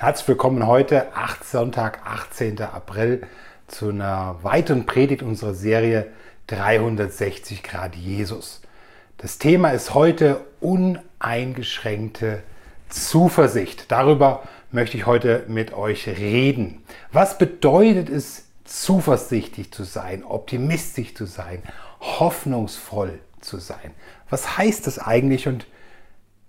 Herzlich willkommen heute, 8, Sonntag, 18. April, zu einer weiteren Predigt unserer Serie 360 Grad Jesus. Das Thema ist heute uneingeschränkte Zuversicht. Darüber möchte ich heute mit euch reden. Was bedeutet es, zuversichtlich zu sein, optimistisch zu sein, hoffnungsvoll zu sein? Was heißt das eigentlich und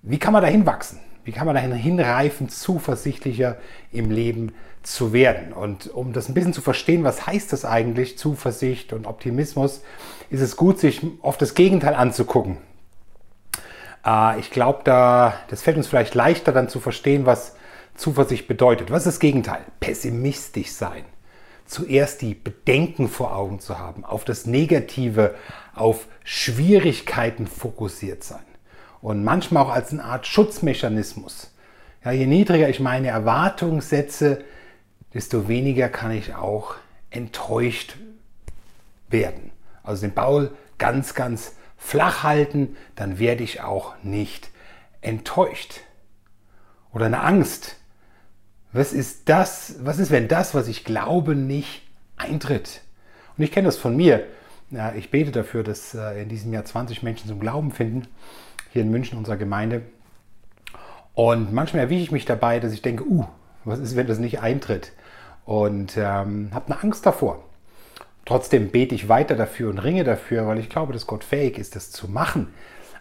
wie kann man dahin wachsen? Wie kann man dahin hinreifen, zuversichtlicher im Leben zu werden? Und um das ein bisschen zu verstehen, was heißt das eigentlich, Zuversicht und Optimismus, ist es gut, sich oft das Gegenteil anzugucken. Äh, ich glaube, da, das fällt uns vielleicht leichter dann zu verstehen, was Zuversicht bedeutet. Was ist das Gegenteil? Pessimistisch sein. Zuerst die Bedenken vor Augen zu haben, auf das Negative, auf Schwierigkeiten fokussiert sein und manchmal auch als eine Art Schutzmechanismus. Ja, je niedriger ich meine Erwartungen setze, desto weniger kann ich auch enttäuscht werden. Also den Baul ganz, ganz flach halten, dann werde ich auch nicht enttäuscht. Oder eine Angst. Was ist das? Was ist, wenn das, was ich glaube, nicht eintritt? Und ich kenne das von mir. Ja, ich bete dafür, dass äh, in diesem Jahr 20 Menschen zum Glauben finden hier in München, unserer Gemeinde. Und manchmal erwische ich mich dabei, dass ich denke, uh, was ist, wenn das nicht eintritt? Und ähm, habe eine Angst davor. Trotzdem bete ich weiter dafür und ringe dafür, weil ich glaube, dass Gott fähig ist, das zu machen.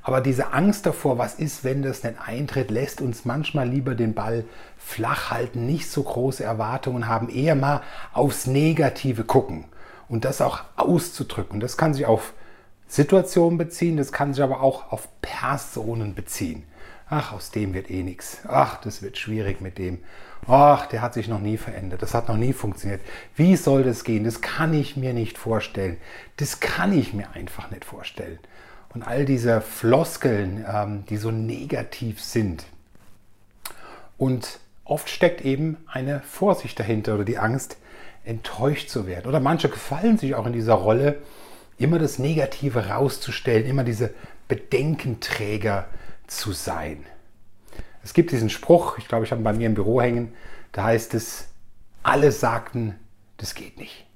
Aber diese Angst davor, was ist, wenn das nicht eintritt, lässt uns manchmal lieber den Ball flach halten, nicht so große Erwartungen haben, eher mal aufs Negative gucken und das auch auszudrücken. Das kann sich auf Situationen beziehen, das kann sich aber auch auf Personen beziehen. Ach, aus dem wird eh nichts. Ach, das wird schwierig mit dem. Ach, der hat sich noch nie verändert. Das hat noch nie funktioniert. Wie soll das gehen? Das kann ich mir nicht vorstellen. Das kann ich mir einfach nicht vorstellen. Und all diese Floskeln, ähm, die so negativ sind. Und oft steckt eben eine Vorsicht dahinter oder die Angst, enttäuscht zu werden. Oder manche gefallen sich auch in dieser Rolle, immer das Negative rauszustellen, immer diese Bedenkenträger zu sein. Es gibt diesen Spruch, ich glaube, ich habe ihn bei mir im Büro hängen, da heißt es, alle sagten, das geht nicht.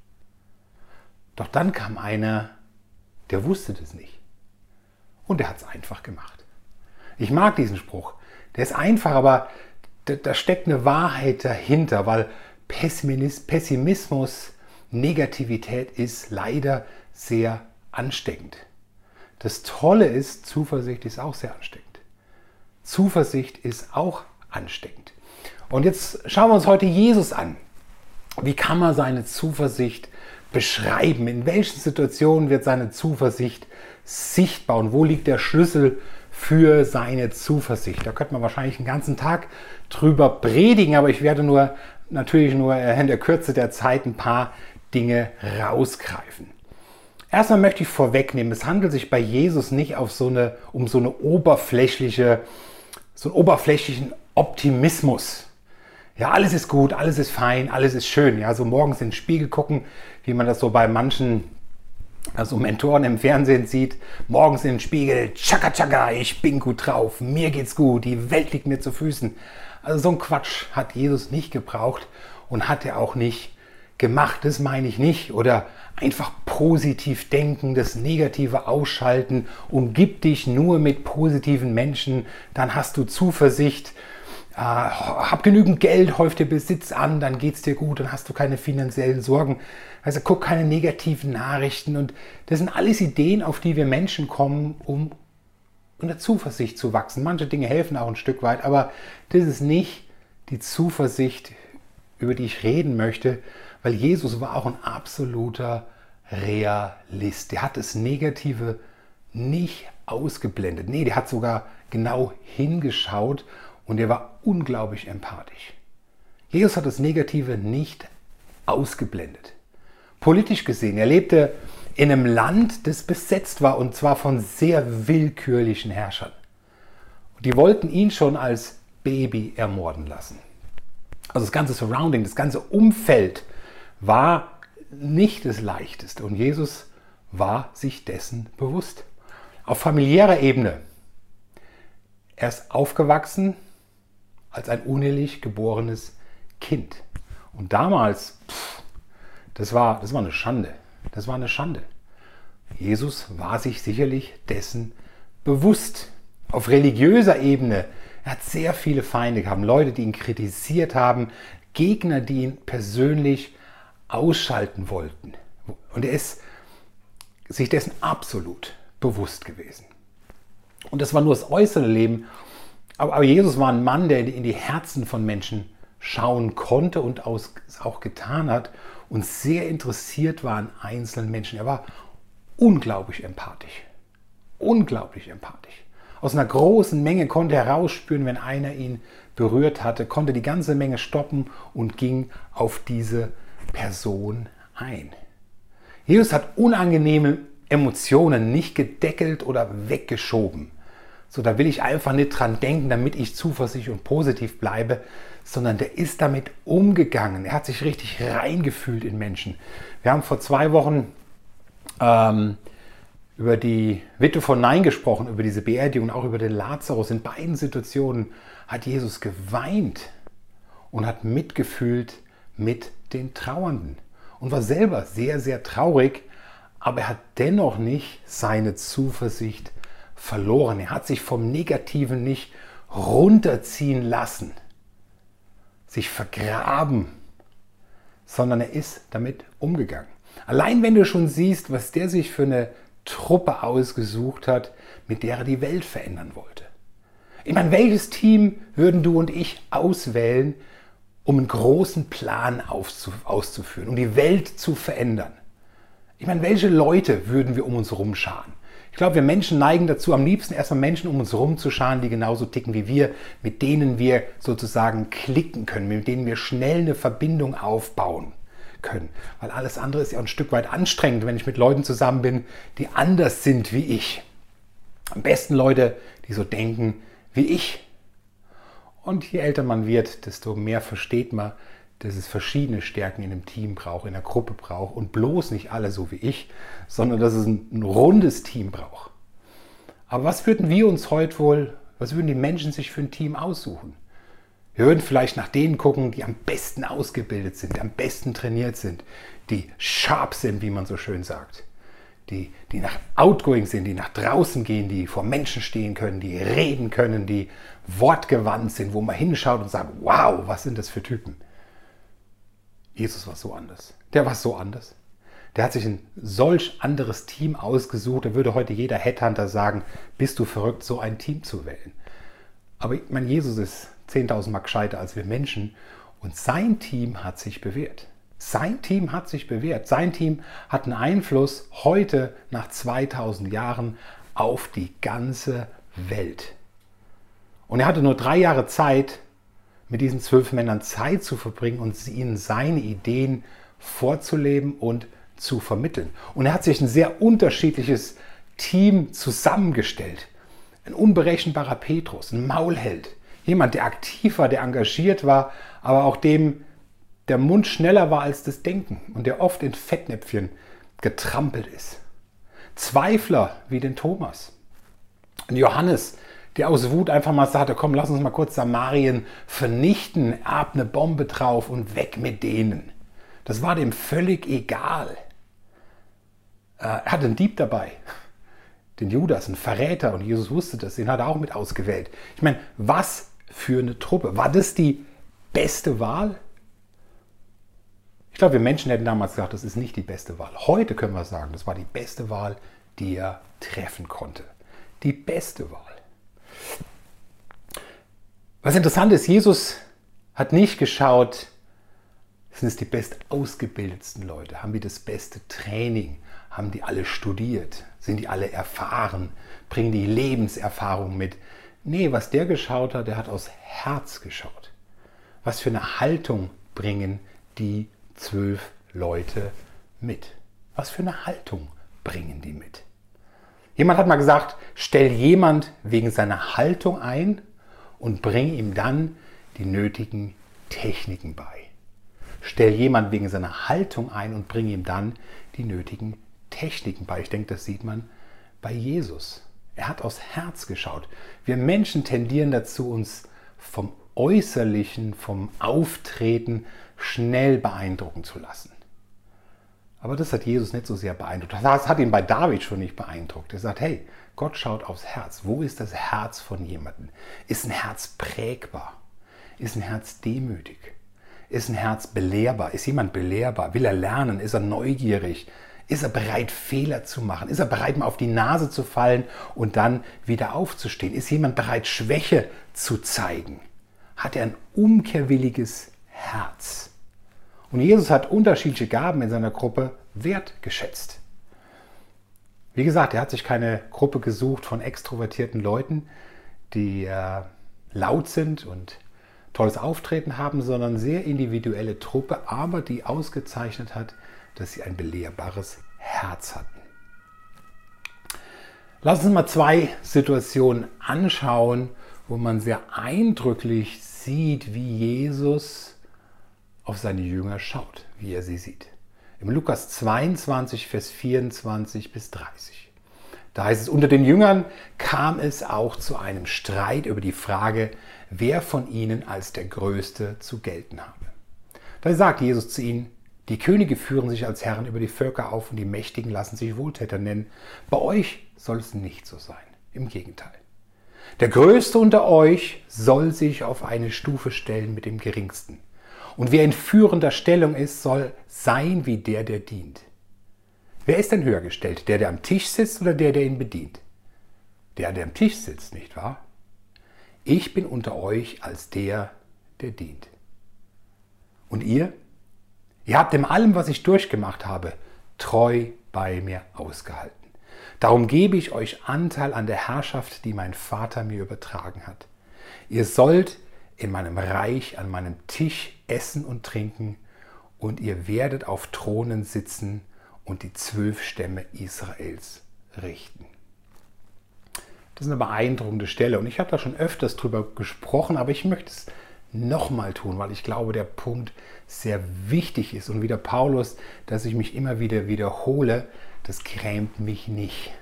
Doch dann kam einer, der wusste das nicht. Und der hat es einfach gemacht. Ich mag diesen Spruch. Der ist einfach, aber da, da steckt eine Wahrheit dahinter, weil Pessimismus, Negativität ist leider sehr ansteckend. Das Tolle ist, Zuversicht ist auch sehr ansteckend. Zuversicht ist auch ansteckend. Und jetzt schauen wir uns heute Jesus an. Wie kann man seine Zuversicht beschreiben? In welchen Situationen wird seine Zuversicht sichtbar? Und wo liegt der Schlüssel für seine Zuversicht? Da könnte man wahrscheinlich einen ganzen Tag drüber predigen, aber ich werde nur natürlich nur in der Kürze der Zeit ein paar Dinge rausgreifen. Erstmal möchte ich vorwegnehmen, es handelt sich bei Jesus nicht auf so eine, um so eine oberflächliche, so einen oberflächlichen Optimismus. Ja, alles ist gut, alles ist fein, alles ist schön. Ja, so morgens in den Spiegel gucken, wie man das so bei manchen also Mentoren im Fernsehen sieht, morgens in den Spiegel, tschakka tschakka, ich bin gut drauf, mir geht's gut, die Welt liegt mir zu Füßen. Also so ein Quatsch hat Jesus nicht gebraucht und hat er auch nicht gemacht, das meine ich nicht. Oder einfach positiv denken, das Negative ausschalten, umgib dich nur mit positiven Menschen, dann hast du Zuversicht. Äh, hab genügend Geld, häuf dir Besitz an, dann geht es dir gut, dann hast du keine finanziellen Sorgen. Also guck keine negativen Nachrichten und das sind alles Ideen, auf die wir Menschen kommen, um in der Zuversicht zu wachsen. Manche Dinge helfen auch ein Stück weit, aber das ist nicht die Zuversicht, über die ich reden möchte, weil Jesus war auch ein absoluter Realist. Der hat das Negative nicht ausgeblendet. Nee, der hat sogar genau hingeschaut und er war unglaublich empathisch. Jesus hat das Negative nicht ausgeblendet. Politisch gesehen, er lebte in einem Land, das besetzt war und zwar von sehr willkürlichen Herrschern. Die wollten ihn schon als Baby ermorden lassen. Also das ganze Surrounding, das ganze Umfeld war nicht das Leichteste und Jesus war sich dessen bewusst. Auf familiärer Ebene. Er ist aufgewachsen als ein unehelich geborenes Kind. Und damals, pff, das, war, das war eine Schande. Das war eine Schande. Jesus war sich sicherlich dessen bewusst. Auf religiöser Ebene, er hat sehr viele Feinde gehabt, Leute, die ihn kritisiert haben, Gegner, die ihn persönlich ausschalten wollten. Und er ist sich dessen absolut bewusst gewesen. Und das war nur das äußere Leben. Aber, Jesus war ein Mann, der in die Herzen von Menschen schauen konnte und auch getan hat und sehr interessiert war an einzelnen Menschen. Er war unglaublich empathisch. Unglaublich empathisch. Aus einer großen Menge konnte er herausspüren, wenn einer ihn berührt hatte, konnte die ganze Menge stoppen und ging auf diese ein. Jesus hat unangenehme Emotionen nicht gedeckelt oder weggeschoben. So, da will ich einfach nicht dran denken, damit ich zuversichtlich und positiv bleibe, sondern der ist damit umgegangen. Er hat sich richtig reingefühlt in Menschen. Wir haben vor zwei Wochen ähm, über die Witwe von Nein gesprochen, über diese Beerdigung, auch über den Lazarus. In beiden Situationen hat Jesus geweint und hat mitgefühlt mit den Trauernden und war selber sehr, sehr traurig, aber er hat dennoch nicht seine Zuversicht verloren. Er hat sich vom Negativen nicht runterziehen lassen, sich vergraben, sondern er ist damit umgegangen. Allein wenn du schon siehst, was der sich für eine Truppe ausgesucht hat, mit der er die Welt verändern wollte. Ich meine, welches Team würden du und ich auswählen, um einen großen Plan auszuführen, um die Welt zu verändern? Ich meine, welche Leute würden wir um uns herum scharen? Ich glaube, wir Menschen neigen dazu, am liebsten erstmal Menschen um uns herum zu scharen, die genauso ticken wie wir, mit denen wir sozusagen klicken können, mit denen wir schnell eine Verbindung aufbauen können. Weil alles andere ist ja ein Stück weit anstrengend, wenn ich mit Leuten zusammen bin, die anders sind wie ich. Am besten Leute, die so denken wie ich. Und je älter man wird, desto mehr versteht man, dass es verschiedene Stärken in einem Team braucht, in einer Gruppe braucht und bloß nicht alle so wie ich, sondern dass es ein, ein rundes Team braucht. Aber was würden wir uns heute wohl, was würden die Menschen sich für ein Team aussuchen? Wir würden vielleicht nach denen gucken, die am besten ausgebildet sind, die am besten trainiert sind, die sharp sind, wie man so schön sagt. Die, die nach outgoing sind, die nach draußen gehen, die vor Menschen stehen können, die reden können, die wortgewandt sind, wo man hinschaut und sagt, wow, was sind das für Typen? Jesus war so anders. Der war so anders. Der hat sich ein solch anderes Team ausgesucht. Da würde heute jeder Headhunter sagen, bist du verrückt, so ein Team zu wählen. Aber ich meine, Jesus ist 10.000 Mal gescheiter als wir Menschen und sein Team hat sich bewährt. Sein Team hat sich bewährt. Sein Team hat einen Einfluss heute nach 2000 Jahren auf die ganze Welt. Und er hatte nur drei Jahre Zeit, mit diesen zwölf Männern Zeit zu verbringen und ihnen seine Ideen vorzuleben und zu vermitteln. Und er hat sich ein sehr unterschiedliches Team zusammengestellt. Ein unberechenbarer Petrus, ein Maulheld, jemand, der aktiv war, der engagiert war, aber auch dem der Mund schneller war als das Denken und der oft in Fettnäpfchen getrampelt ist. Zweifler wie den Thomas. Ein Johannes, der aus Wut einfach mal sagte, komm, lass uns mal kurz Samarien vernichten, ab eine Bombe drauf und weg mit denen. Das war dem völlig egal. Äh, er hatte einen Dieb dabei, den Judas, einen Verräter, und Jesus wusste das, den hat er auch mit ausgewählt. Ich meine, was für eine Truppe. War das die beste Wahl? Glaube, wir Menschen hätten damals gesagt, das ist nicht die beste Wahl. Heute können wir sagen, das war die beste Wahl, die er treffen konnte. Die beste Wahl. Was interessant ist, Jesus hat nicht geschaut, sind es die best ausgebildetsten Leute, haben die das beste Training, haben die alle studiert, sind die alle erfahren, bringen die Lebenserfahrung mit. Nee, was der geschaut hat, der hat aus Herz geschaut. Was für eine Haltung bringen die zwölf Leute mit? Was für eine Haltung bringen die mit? Jemand hat mal gesagt, stell jemand wegen seiner Haltung ein und bring ihm dann die nötigen Techniken bei. Stell jemand wegen seiner Haltung ein und bring ihm dann die nötigen Techniken bei. Ich denke, das sieht man bei Jesus. Er hat aus Herz geschaut. Wir Menschen tendieren dazu, uns vom Äußerlichen, vom Auftreten schnell beeindrucken zu lassen. Aber das hat Jesus nicht so sehr beeindruckt. Das hat ihn bei David schon nicht beeindruckt. Er sagt, hey, Gott schaut aufs Herz. Wo ist das Herz von jemandem? Ist ein Herz prägbar? Ist ein Herz demütig? Ist ein Herz belehrbar? Ist jemand belehrbar? Will er lernen? Ist er neugierig? Ist er bereit, Fehler zu machen? Ist er bereit, mal auf die Nase zu fallen und dann wieder aufzustehen? Ist jemand bereit, Schwäche zu zeigen? Hat er ein umkehrwilliges Herz? Und Jesus hat unterschiedliche Gaben in seiner Gruppe wertgeschätzt. Wie gesagt, er hat sich keine Gruppe gesucht von extrovertierten Leuten, die äh, laut sind und tolles Auftreten haben, sondern sehr individuelle Truppe, aber die ausgezeichnet hat, dass sie ein belehrbares Herz hatten. Lass uns mal zwei Situationen anschauen, wo man sehr eindrücklich sieht, wie Jesus auf seine Jünger schaut, wie er sie sieht. Im Lukas 22, Vers 24 bis 30. Da heißt es, unter den Jüngern kam es auch zu einem Streit über die Frage, wer von ihnen als der Größte zu gelten habe. Da sagt Jesus zu ihnen, die Könige führen sich als Herren über die Völker auf und die Mächtigen lassen sich Wohltäter nennen. Bei euch soll es nicht so sein. Im Gegenteil. Der Größte unter euch soll sich auf eine Stufe stellen mit dem Geringsten. Und wer in führender Stellung ist, soll sein wie der, der dient. Wer ist denn höher gestellt? Der, der am Tisch sitzt oder der, der ihn bedient? Der, der am Tisch sitzt, nicht wahr? Ich bin unter euch als der, der dient. Und ihr? Ihr habt in allem, was ich durchgemacht habe, treu bei mir ausgehalten. Darum gebe ich euch Anteil an der Herrschaft, die mein Vater mir übertragen hat. Ihr sollt in meinem Reich an meinem Tisch essen und trinken, und ihr werdet auf Thronen sitzen und die zwölf Stämme Israels richten. Das ist eine beeindruckende Stelle und ich habe da schon öfters drüber gesprochen, aber ich möchte es nochmal tun, weil ich glaube, der Punkt sehr wichtig ist. Und wie der Paulus, dass ich mich immer wieder wiederhole, das grämt mich nicht.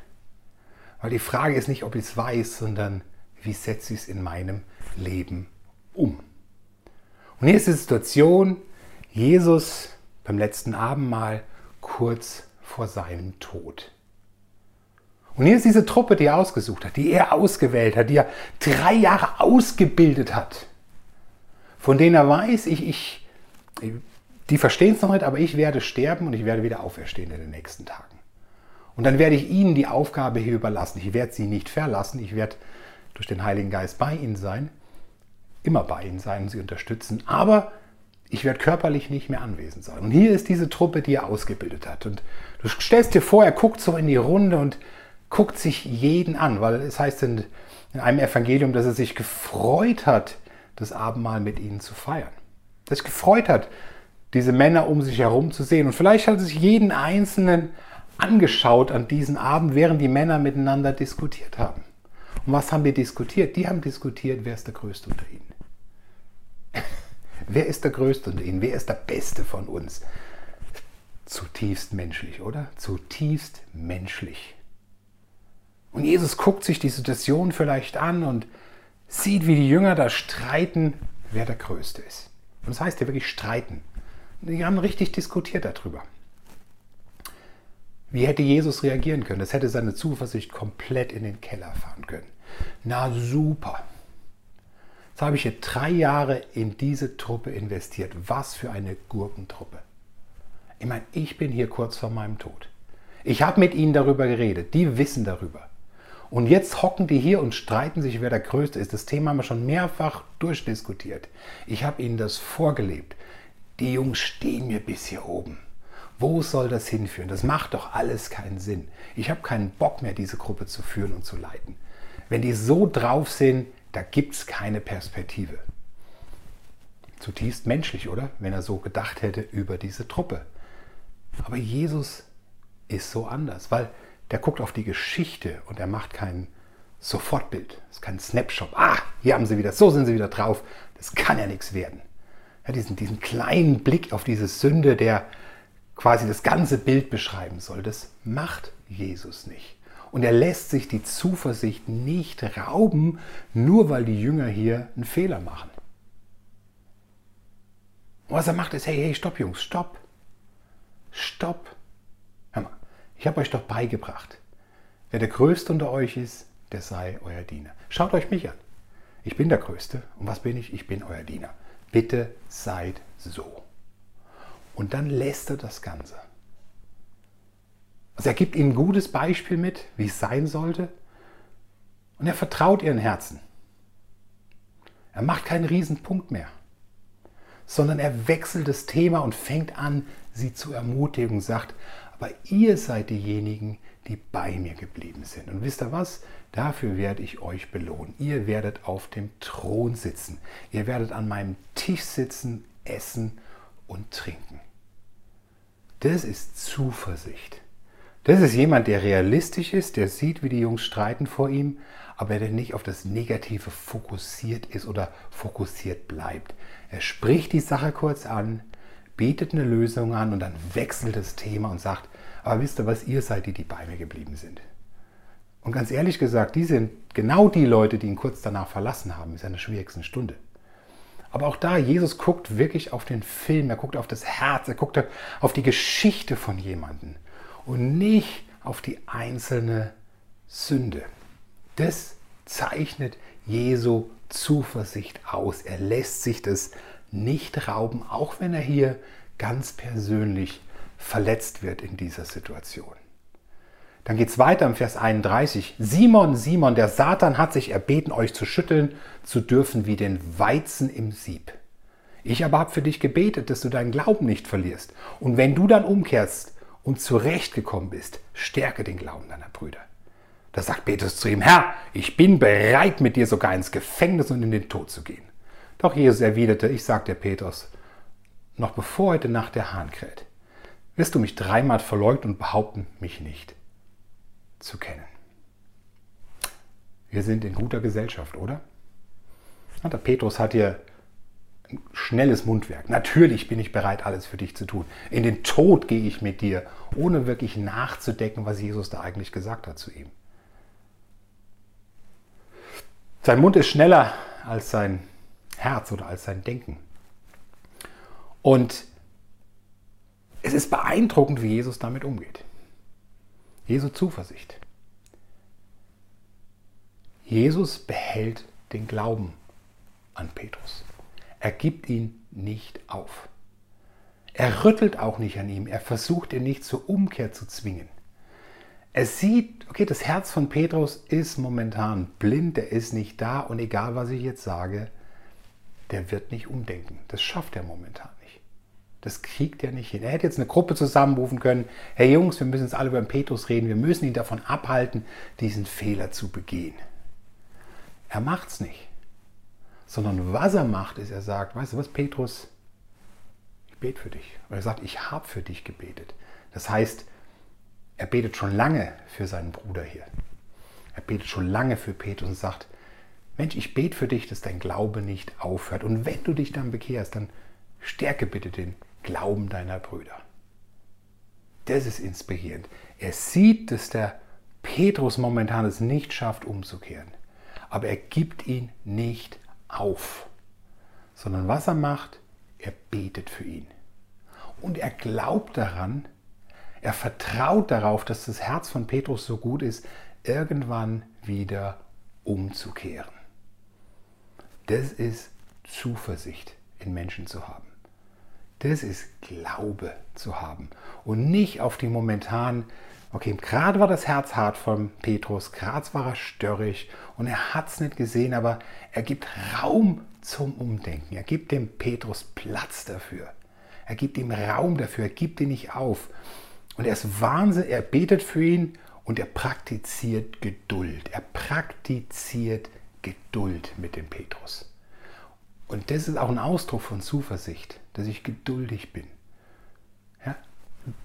Weil die Frage ist nicht, ob ich es weiß, sondern wie setze ich es in meinem Leben um. Und hier ist die Situation, Jesus beim letzten Abendmahl kurz vor seinem Tod. Und hier ist diese Truppe, die er ausgesucht hat, die er ausgewählt hat, die er drei Jahre ausgebildet hat, von denen er weiß, ich, ich, die verstehen es noch nicht, aber ich werde sterben und ich werde wieder auferstehen in den nächsten Tagen. Und dann werde ich ihnen die Aufgabe hier überlassen. Ich werde sie nicht verlassen, ich werde durch den Heiligen Geist bei ihnen sein, immer bei ihnen sein und sie unterstützen, aber ich werde körperlich nicht mehr anwesend sein. Und hier ist diese Truppe, die er ausgebildet hat. Und du stellst dir vor, er guckt so in die Runde und guckt sich jeden an, weil es heißt in, in einem Evangelium, dass er sich gefreut hat, das Abendmahl mit ihnen zu feiern. Dass sich gefreut hat, diese Männer um sich herum zu sehen. Und vielleicht hat er sich jeden Einzelnen angeschaut an diesem Abend, während die Männer miteinander diskutiert haben. Und was haben wir diskutiert? Die haben diskutiert, wer ist der Größte unter ihnen. Wer ist der Größte unter ihnen? Wer ist der Beste von uns? Zutiefst menschlich, oder? Zutiefst menschlich. Und Jesus guckt sich die Situation vielleicht an und sieht, wie die Jünger da streiten, wer der Größte ist. Und das heißt ja wirklich streiten. Die haben richtig diskutiert darüber. Wie hätte Jesus reagieren können? Das hätte seine Zuversicht komplett in den Keller fahren können. Na super. Jetzt habe ich hier drei Jahre in diese Truppe investiert. Was für eine Gurkentruppe. Ich meine, ich bin hier kurz vor meinem Tod. Ich habe mit ihnen darüber geredet. Die wissen darüber. Und jetzt hocken die hier und streiten sich, wer der Größte ist. Das Thema haben wir schon mehrfach durchdiskutiert. Ich habe ihnen das vorgelebt. Die Jungs stehen mir bis hier oben. Wo soll das hinführen? Das macht doch alles keinen Sinn. Ich habe keinen Bock mehr, diese Gruppe zu führen und zu leiten. Wenn die so drauf sind, da gibt es keine Perspektive. Zutiefst menschlich, oder? Wenn er so gedacht hätte über diese Truppe. Aber Jesus ist so anders, weil der guckt auf die Geschichte und er macht kein Sofortbild. Ist kein Snapshot. Ah, hier haben sie wieder, so sind sie wieder drauf. Das kann ja nichts werden. Ja, diesen, diesen kleinen Blick auf diese Sünde, der quasi das ganze Bild beschreiben soll, das macht Jesus nicht. Und er lässt sich die Zuversicht nicht rauben, nur weil die Jünger hier einen Fehler machen. Und was er macht, ist, hey, hey, stopp, Jungs, stopp. Stopp. Hör mal, ich habe euch doch beigebracht. Wer der Größte unter euch ist, der sei euer Diener. Schaut euch mich an. Ich bin der Größte. Und was bin ich? Ich bin euer Diener. Bitte seid so. Und dann lässt er das Ganze. Also er gibt ihnen ein gutes Beispiel mit, wie es sein sollte. Und er vertraut ihren Herzen. Er macht keinen Riesenpunkt mehr, sondern er wechselt das Thema und fängt an, sie zu ermutigen und sagt, aber ihr seid diejenigen, die bei mir geblieben sind. Und wisst ihr was? Dafür werde ich euch belohnen. Ihr werdet auf dem Thron sitzen. Ihr werdet an meinem Tisch sitzen, essen und trinken. Das ist Zuversicht. Das ist jemand, der realistisch ist, der sieht, wie die Jungs streiten vor ihm, aber der nicht auf das Negative fokussiert ist oder fokussiert bleibt. Er spricht die Sache kurz an, bietet eine Lösung an und dann wechselt das Thema und sagt, aber wisst ihr was, ihr seid die, die bei mir geblieben sind. Und ganz ehrlich gesagt, die sind genau die Leute, die ihn kurz danach verlassen haben, in seiner schwierigsten Stunde. Aber auch da, Jesus guckt wirklich auf den Film, er guckt auf das Herz, er guckt auf die Geschichte von jemandem und nicht auf die einzelne Sünde. Das zeichnet Jesu Zuversicht aus. Er lässt sich das nicht rauben, auch wenn er hier ganz persönlich verletzt wird in dieser Situation. Dann geht es weiter im Vers 31. Simon, Simon, der Satan hat sich erbeten, euch zu schütteln zu dürfen wie den Weizen im Sieb. Ich aber habe für dich gebetet, dass du deinen Glauben nicht verlierst. Und wenn du dann umkehrst und zurechtgekommen bist, stärke den Glauben deiner Brüder. Da sagt Petrus zu ihm, Herr, ich bin bereit, mit dir sogar ins Gefängnis und in den Tod zu gehen. Doch Jesus erwiderte, ich sagte Petrus, noch bevor heute Nacht der Hahn kräht, wirst du mich dreimal verleugnen und behaupten, mich nicht zu kennen. Wir sind in guter Gesellschaft, oder? Der Petrus hat hier schnelles Mundwerk. Natürlich bin ich bereit, alles für dich zu tun. In den Tod gehe ich mit dir, ohne wirklich nachzudenken, was Jesus da eigentlich gesagt hat zu ihm. Sein Mund ist schneller als sein Herz oder als sein Denken. Und es ist beeindruckend, wie Jesus damit umgeht. Jesu Zuversicht. Jesus behält den Glauben an Petrus. Er gibt ihn nicht auf. Er rüttelt auch nicht an ihm. Er versucht ihn nicht zur Umkehr zu zwingen. Er sieht, okay, das Herz von Petrus ist momentan blind, er ist nicht da und egal was ich jetzt sage, der wird nicht umdenken. Das schafft er momentan nicht. Das kriegt er nicht hin. Er hätte jetzt eine Gruppe zusammenrufen können. Hey Jungs, wir müssen jetzt alle über den Petrus reden. Wir müssen ihn davon abhalten, diesen Fehler zu begehen. Er macht es nicht. Sondern was er macht, ist, er sagt, weißt du was, Petrus, ich bete für dich. Oder er sagt, ich habe für dich gebetet. Das heißt, er betet schon lange für seinen Bruder hier. Er betet schon lange für Petrus und sagt, Mensch, ich bete für dich, dass dein Glaube nicht aufhört. Und wenn du dich dann bekehrst, dann stärke bitte den Glauben deiner Brüder. Das ist inspirierend. Er sieht, dass der Petrus momentan es nicht schafft, umzukehren. Aber er gibt ihn nicht auf, sondern was er macht, er betet für ihn. Und er glaubt daran, er vertraut darauf, dass das Herz von Petrus so gut ist, irgendwann wieder umzukehren. Das ist Zuversicht in Menschen zu haben. Das ist Glaube zu haben und nicht auf die momentanen, okay, gerade war das Herz hart von Petrus, gerade war er störrig und er hat es nicht gesehen, aber er gibt Raum zum Umdenken. Er gibt dem Petrus Platz dafür. Er gibt ihm Raum dafür, er gibt ihn nicht auf. Und er ist Wahnsinn, er betet für ihn und er praktiziert Geduld. Er praktiziert Geduld. Geduld mit dem Petrus. Und das ist auch ein Ausdruck von Zuversicht, dass ich geduldig bin. Ja?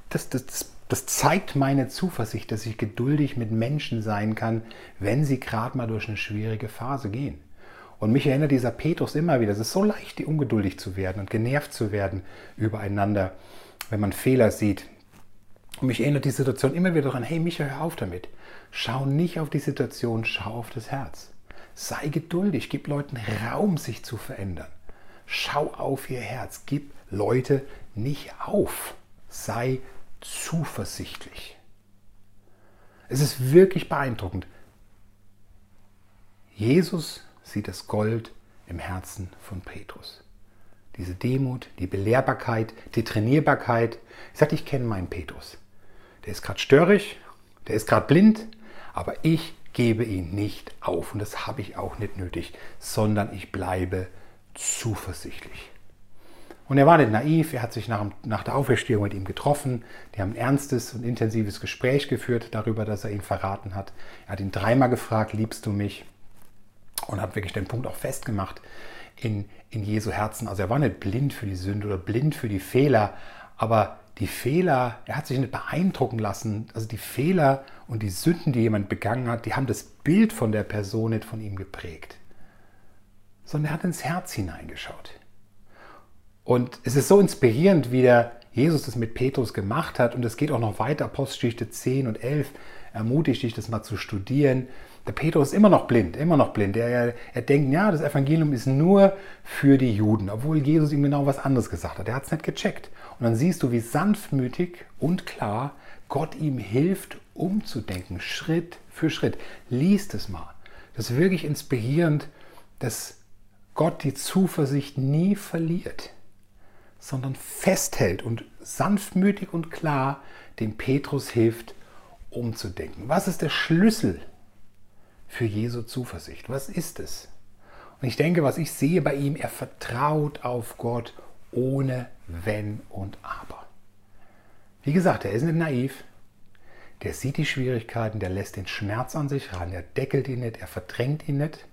Das, das, das, zeigt meine Zuversicht, dass ich geduldig mit Menschen sein kann, wenn sie gerade mal durch eine schwierige Phase gehen. Und mich erinnert dieser Petrus immer wieder, es ist so leicht, ungeduldig zu werden und genervt zu werden übereinander, wenn man Fehler sieht. Und mich erinnert die Situation immer wieder daran, hey Micha, hör auf damit. Schau nicht auf die Situation, schau auf das Herz. Sei geduldig, gib Leuten Raum, sich zu verändern. schau auf ihr Herz, gib Leute nicht auf, sei zuversichtlich. Es ist wirklich beeindruckend. Jesus sieht das Gold im Herzen von Petrus. Diese Demut, die Belehrbarkeit, die Trainierbarkeit. Ich sagte, ich kenne meinen Petrus. Der ist gerade störrig, der ist gerade blind, aber ich gebe ihn nicht auf und das habe ich auch nicht nötig, sondern ich bleibe zuversichtlich. Und er war nicht naiv, er hat sich nach, nach, der Auferstehung mit ihm getroffen. Die haben ein ernstes und intensives Gespräch geführt darüber, dass er ihn verraten hat. Er hat ihn dreimal gefragt, liebst du mich? Und hat wirklich den Punkt auch festgemacht in, in Jesu Herzen. Also er war nicht blind für die Sünde oder blind für die Fehler, aber die Fehler, er hat sich nicht beeindrucken lassen. Also die Fehler und die Sünden, die jemand begangen hat, die haben das Bild von der Person nicht von ihm geprägt, sondern er hat ins Herz hineingeschaut. Und es ist so inspirierend, wie der Jesus das mit Petrus gemacht hat. Und es geht auch noch weiter, Apostelgeschichte 10 und 11 ermutigt dich, das mal zu studieren. Der Petrus ist immer noch blind, immer noch blind. Er, er denkt, ja, das Evangelium ist nur für die Juden, obwohl Jesus ihm genau was anderes gesagt hat. Er hat es nicht gecheckt. Und dann siehst du, wie sanftmütig und klar Gott ihm hilft, umzudenken, Schritt für Schritt. Lies es mal. Das ist wirklich inspirierend, dass Gott die Zuversicht nie verliert sondern festhält und sanftmütig und klar dem Petrus hilft, umzudenken. Was ist der Schlüssel für Jesu Zuversicht? Was ist es? Und ich denke, was ich sehe bei ihm, er vertraut auf Gott ohne Wenn und Aber. Wie gesagt, er ist nicht naiv. Der sieht die Schwierigkeiten, der lässt den Schmerz an sich ran, er deckelt ihn nicht, er verdrängt ihn nicht.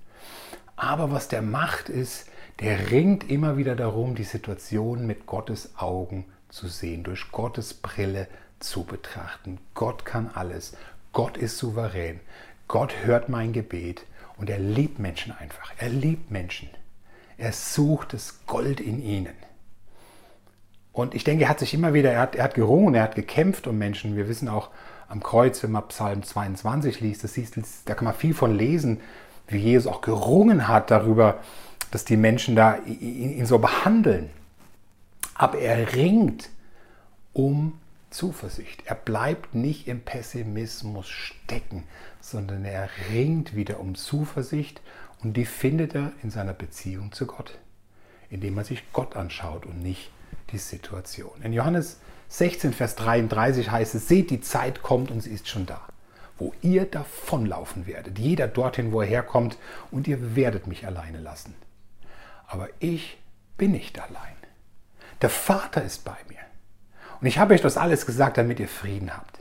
Aber was der macht, ist, der ringt immer wieder darum, die Situation mit Gottes Augen zu sehen, durch Gottes Brille zu betrachten. Gott kann alles. Gott ist souverän. Gott hört mein Gebet und er liebt Menschen einfach. Er liebt Menschen. Er sucht das Gold in ihnen. Und ich denke, er hat sich immer wieder, er hat, er hat gerungen, er hat gekämpft um Menschen. Wir wissen auch am Kreuz, wenn man Psalm 22 liest, das siehst, da kann man viel von lesen, wie Jesus auch gerungen hat darüber, dass die Menschen da ihn so behandeln. Aber er ringt um Zuversicht. Er bleibt nicht im Pessimismus stecken, sondern er ringt wieder um Zuversicht und die findet er in seiner Beziehung zu Gott, indem er sich Gott anschaut und nicht die Situation. In Johannes 16, Vers 33 heißt es, seht, die Zeit kommt und sie ist schon da, wo ihr davonlaufen werdet, jeder dorthin, wo er herkommt, und ihr werdet mich alleine lassen. Aber ich bin nicht allein. Der Vater ist bei mir. Und ich habe euch das alles gesagt, damit ihr Frieden habt.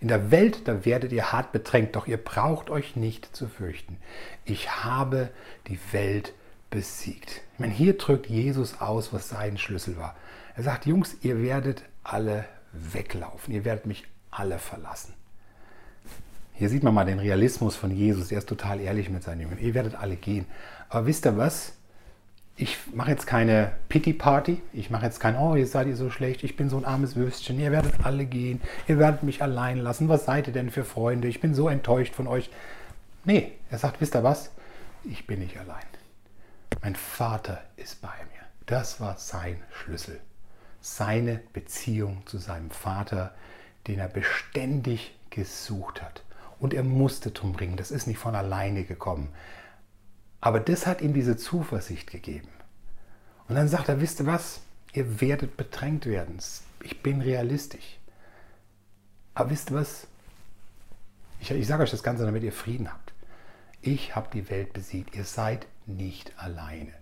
In der Welt, da werdet ihr hart bedrängt, doch ihr braucht euch nicht zu fürchten. Ich habe die Welt besiegt. Ich meine, hier drückt Jesus aus, was sein Schlüssel war. Er sagt, Jungs, ihr werdet alle weglaufen. Ihr werdet mich alle verlassen. Hier sieht man mal den Realismus von Jesus. Er ist total ehrlich mit seinen Jüngern. Ihr werdet alle gehen. Aber wisst ihr was? ich mache jetzt keine Pity-Party, ich mache jetzt kein, oh, jetzt seid ihr so schlecht, ich bin so ein armes Würstchen, ihr werdet alle gehen, ihr werdet mich allein lassen, was seid ihr denn für Freunde, ich bin so enttäuscht von euch. Nee, er sagt, wisst ihr was, ich bin nicht allein. Mein Vater ist bei mir. Das war sein Schlüssel. Seine Beziehung zu seinem Vater, den er beständig gesucht hat. Und er musste drum bringen. Das ist nicht von alleine gekommen. Aber das hat ihm diese Zuversicht gegeben. Und dann sagt er, wisst ihr was? Ihr werdet bedrängt werden. Ich bin realistisch. Aber wisst ihr was? Ich, ich sage euch das Ganze, damit ihr Frieden habt. Ich habe die Welt besiegt. Ihr seid nicht alleine.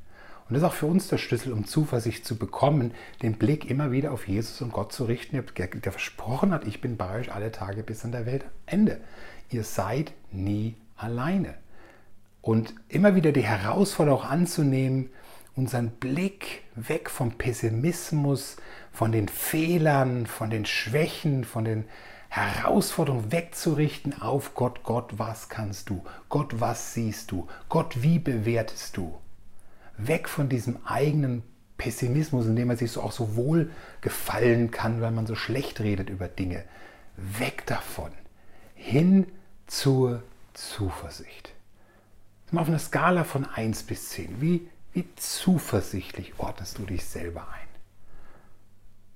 Und das ist auch für uns der Schlüssel, um Zuversicht zu bekommen, den Blick immer wieder auf Jesus und Gott zu richten, der, der versprochen hat, ich bin bei euch alle Tage bis an der Weltende. Ihr seid nie alleine. Und immer wieder die Herausforderung anzunehmen, unseren Blick weg vom Pessimismus, von den Fehlern, von den Schwächen, von den Herausforderungen wegzurichten auf Gott. Gott, was kannst du? Gott, was siehst du? Gott, wie bewertest du? Weg von diesem eigenen Pessimismus, in dem man sich so auch so wohl gefallen kann, weil man so schlecht redet über Dinge. Weg davon. Hin zur Zuversicht. Mal auf einer Skala von 1 bis 10. Wie Wie zuversichtlich ordnest du dich selber ein?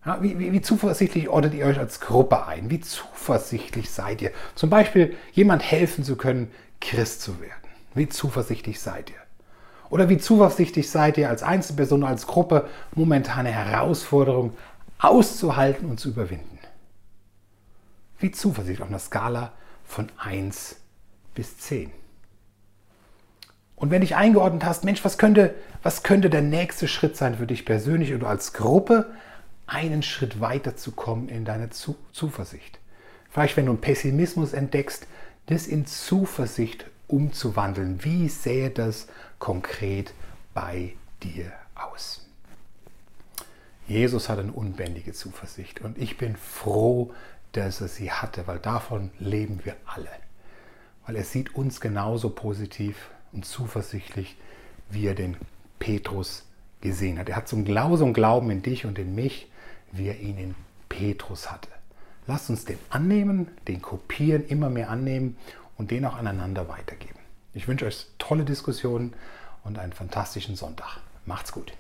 Ja, wie, wie, wie, zuversichtlich ordnet ihr euch als Gruppe ein? Wie zuversichtlich seid ihr? Zum Beispiel jemand helfen zu können, Christ zu werden. Wie zuversichtlich seid ihr? Oder wie zuversichtlich seid ihr als Einzelperson, als Gruppe, momentane Herausforderungen auszuhalten und zu überwinden? Wie zuversichtlich auf einer Skala von 1 bis 10? Und wenn dich eingeordnet hast, Mensch, was könnte, was könnte der nächste Schritt sein für dich persönlich oder als Gruppe, einen Schritt weiter zu kommen in deine Zu Zuversicht? Vielleicht, wenn du einen Pessimismus entdeckst, das in Zuversicht umzuwandeln. Wie sähe das konkret bei dir aus? Jesus hat eine unbändige Zuversicht und ich bin froh, dass er sie hatte, weil davon leben wir alle. Weil er sieht uns genauso positiv und zuversichtlich, wie er den Petrus gesehen hat. Er hat so einen Glauben in dich und in mich, wie er ihn in Petrus hatte. Lasst uns den annehmen, den kopieren, immer mehr annehmen und den auch aneinander weitergeben. Ich wünsche euch tolle Diskussionen und einen fantastischen Sonntag. Macht's gut.